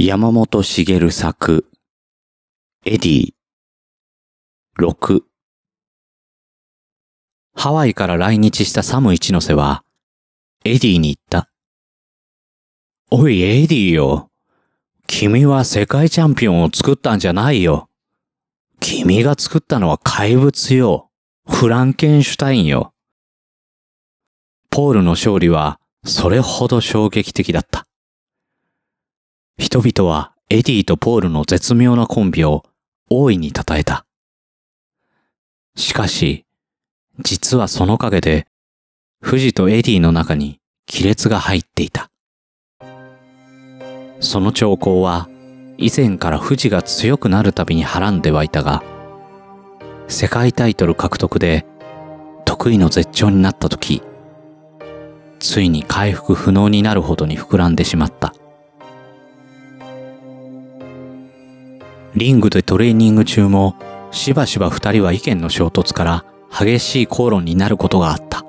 山本茂作、エディ、6ハワイから来日したサム一ノ瀬は、エディに言った。おい、エディよ。君は世界チャンピオンを作ったんじゃないよ。君が作ったのは怪物よ。フランケンシュタインよ。ポールの勝利はそれほど衝撃的だった。人々はエディとポールの絶妙なコンビを大いに称えた。しかし、実はその陰で、富士とエディの中に亀裂が入っていた。その兆候は、以前から富士が強くなるたびにはらんではいたが、世界タイトル獲得で得意の絶頂になった時、ついに回復不能になるほどに膨らんでしまった。リングでトレーニング中もしばしば二人は意見の衝突から激しい口論になることがあった。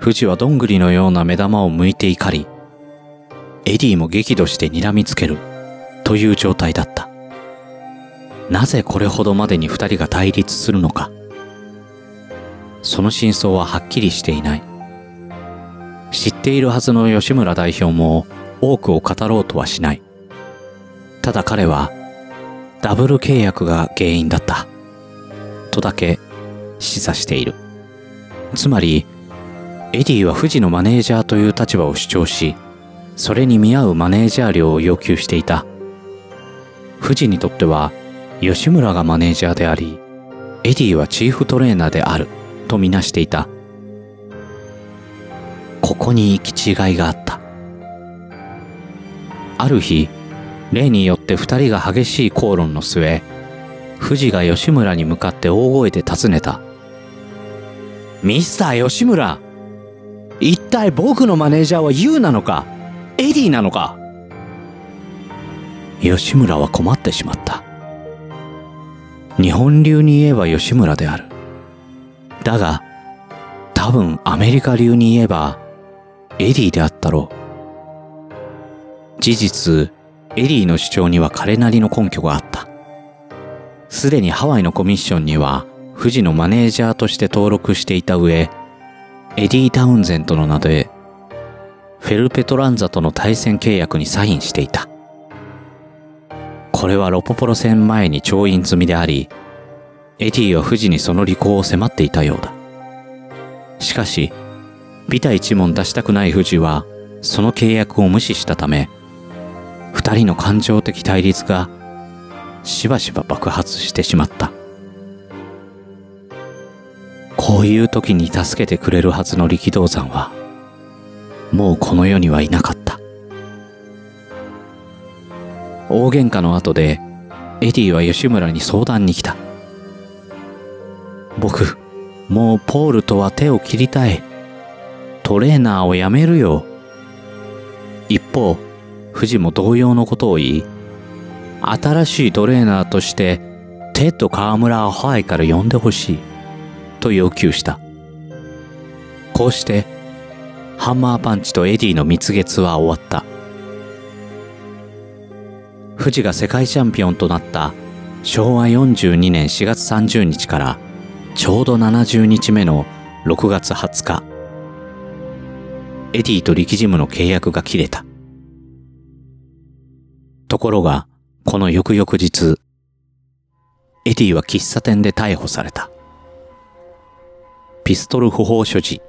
富士はどんぐりのような目玉を向いて怒り、エディも激怒して睨みつけるという状態だった。なぜこれほどまでに二人が対立するのか。その真相ははっきりしていない。知っているはずの吉村代表も多くを語ろうとはしない。ただ彼はダブル契約が原因だった。とだけ示唆している。つまり、エディは富士のマネージャーという立場を主張し、それに見合うマネージャー料を要求していた。富士にとっては、吉村がマネージャーであり、エディはチーフトレーナーであるとみなしていた。ここに行き違いがあった。ある日、例によって二人が激しい口論の末、富士が吉村に向かって大声で尋ねた。ミスター吉村一体僕のマネージャーは you なのかエディなのか？吉村は困ってしまった。日本流に言えば吉村である。だが、多分アメリカ流に言えばエディであったろう。事実、エディの主張には彼なりの根拠があった。すでにハワイのコミッションには富士のマネージャーとして登録していた上、エディ・タウンゼントの名で、フェルペトランザとの対戦契約にサインしていた。これはロポポロ戦前に調印済みであり、エディは富士にその履行を迫っていたようだ。しかし、ビタ一問出したくない富士は、その契約を無視したため、二人の感情的対立がしばしば爆発してしまった。こういう時に助けてくれるはずの力道山は、もうこの世にはいなかった。大喧嘩の後で、エディは吉村に相談に来た。僕、もうポールとは手を切りたい。トレーナーを辞めるよ。一方、富士も同様のことを言い、新しいトレーナーとして、テッド河村をハワイから呼んでほしい。と要求した。こうして、ハンマーパンチとエディの蜜月は終わった。富士が世界チャンピオンとなった昭和42年4月30日からちょうど70日目の6月20日、エディと力ジムの契約が切れた。ところが、この翌々日、エディは喫茶店で逮捕された。ピストル不法所持、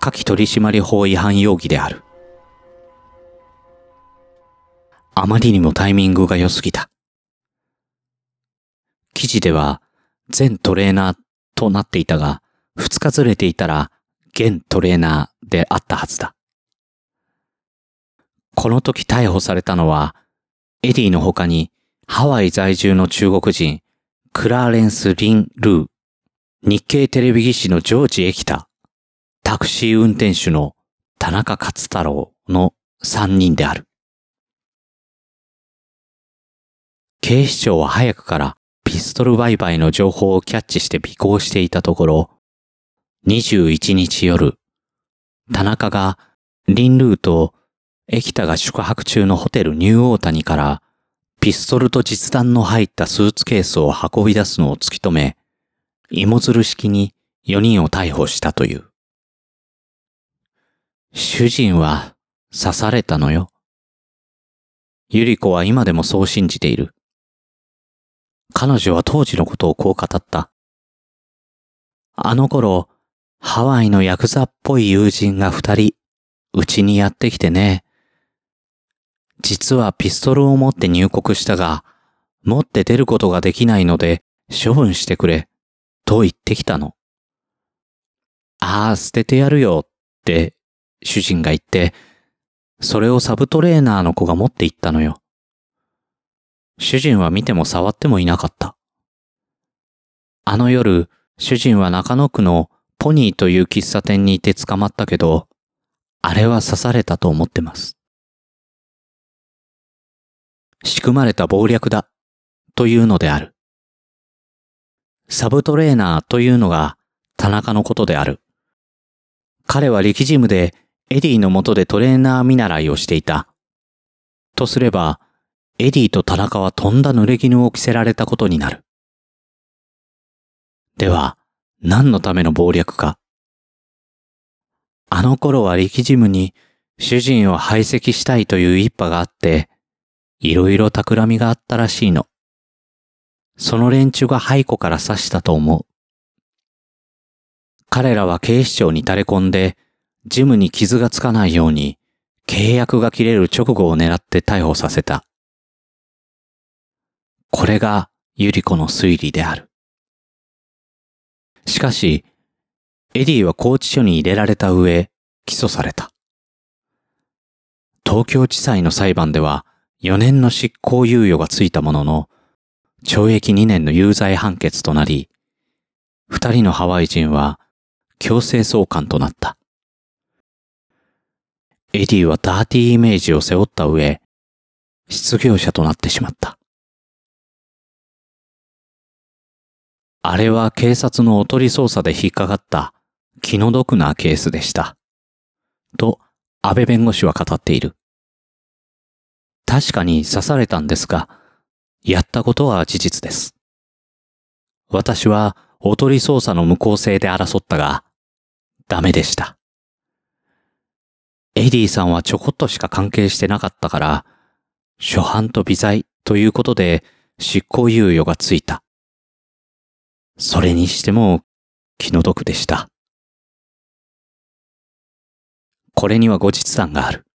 下記取締法違反容疑である。あまりにもタイミングが良すぎた。記事では、全トレーナーとなっていたが、二日ずれていたら、現トレーナーであったはずだ。この時逮捕されたのは、エディの他に、ハワイ在住の中国人、クラーレンス・リン・ルー、日系テレビ技師のジョージ・エキタ、タクシー運転手の田中勝太郎の3人である。警視庁は早くからピストル売買の情報をキャッチして尾行していたところ、21日夜、田中がリンルーと駅田が宿泊中のホテルニューオータニからピストルと実弾の入ったスーツケースを運び出すのを突き止め、芋づる式に4人を逮捕したという。主人は刺されたのよ。ゆり子は今でもそう信じている。彼女は当時のことをこう語った。あの頃、ハワイのヤクザっぽい友人が二人、うちにやってきてね。実はピストルを持って入国したが、持って出ることができないので処分してくれ、と言ってきたの。ああ、捨ててやるよ、って主人が言って、それをサブトレーナーの子が持って行ったのよ。主人は見ても触ってもいなかった。あの夜、主人は中野区のポニーという喫茶店にいて捕まったけど、あれは刺されたと思ってます。仕組まれた謀略だ、というのである。サブトレーナーというのが田中のことである。彼は力ジムでエディの下でトレーナー見習いをしていた。とすれば、エディと田中はとんだ濡れ衣を着せられたことになる。では、何のための謀略か。あの頃は力ジムに主人を排斥したいという一派があって、いろいろ企みがあったらしいの。その連中が背後から刺したと思う。彼らは警視庁に垂れ込んで、ジムに傷がつかないように、契約が切れる直後を狙って逮捕させた。これがユリコの推理である。しかし、エディは拘置所に入れられた上、起訴された。東京地裁の裁判では4年の執行猶予がついたものの、懲役2年の有罪判決となり、二人のハワイ人は強制送還となった。エディはダーティーイメージを背負った上、失業者となってしまった。あれは警察のおとり捜査で引っかかった気の毒なケースでした。と、安倍弁護士は語っている。確かに刺されたんですが、やったことは事実です。私はおとり捜査の無効性で争ったが、ダメでした。エディさんはちょこっとしか関係してなかったから、初犯と微罪ということで執行猶予がついた。それにしても気の毒でした。これには後日談がある。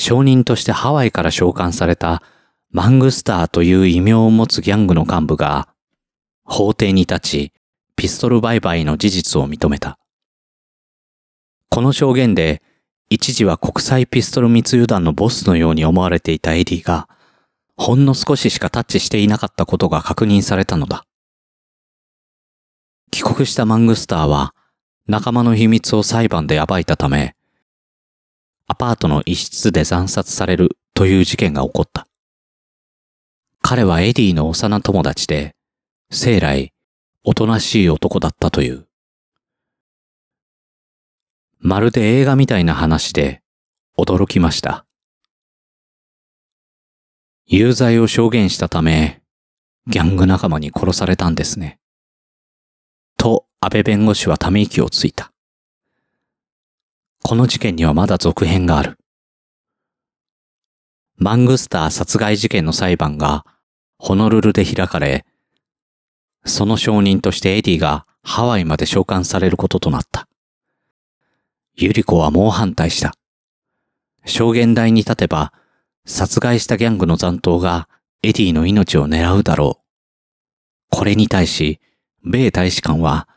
証人としてハワイから召喚されたマングスターという異名を持つギャングの幹部が法廷に立ちピストル売買の事実を認めた。この証言で一時は国際ピストル密輸団のボスのように思われていたエディがほんの少ししかタッチしていなかったことが確認されたのだ。帰国したマングスターは仲間の秘密を裁判で暴いたため、アパートの一室で惨殺されるという事件が起こった。彼はエディの幼友達で、生来、おとなしい男だったという。まるで映画みたいな話で、驚きました。有罪を証言したため、ギャング仲間に殺されたんですね。と、安倍弁護士はため息をついた。この事件にはまだ続編がある。マングスター殺害事件の裁判がホノルルで開かれ、その証人としてエディがハワイまで召喚されることとなった。ユリコは猛反対した。証言台に立てば殺害したギャングの残党がエディの命を狙うだろう。これに対し、米大使館は、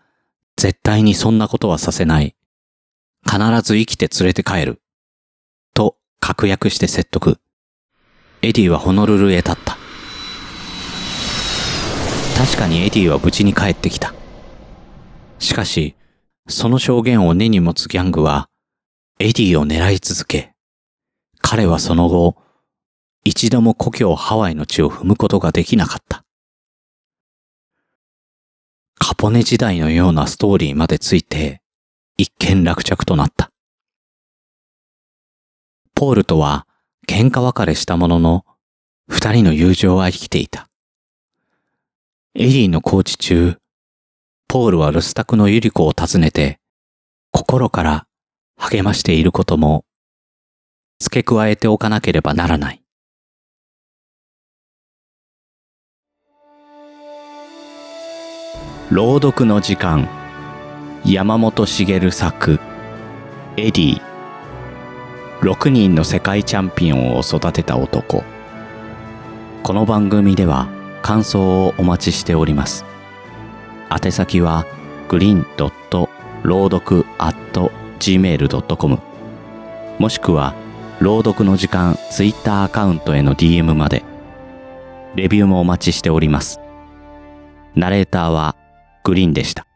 絶対にそんなことはさせない。必ず生きて連れて帰る。と確約して説得。エディはホノルルへ立った。確かにエディは無事に帰ってきた。しかし、その証言を根に持つギャングは、エディを狙い続け、彼はその後、一度も故郷ハワイの地を踏むことができなかった。カポネ時代のようなストーリーまでついて、一見落着となった。ポールとは喧嘩別れしたものの、二人の友情は生きていた。エリーのコーチ中、ポールは留守宅のユリコを訪ねて、心から励ましていることも付け加えておかなければならない。朗読の時間山本茂作エディ6人の世界チャンピオンを育てた男。この番組では感想をお待ちしております。宛先はグリーンドット朗読 at gmail.com もしくは朗読の時間ツイッターアカウントへの DM まで。レビューもお待ちしております。ナレーターはグリーンでした。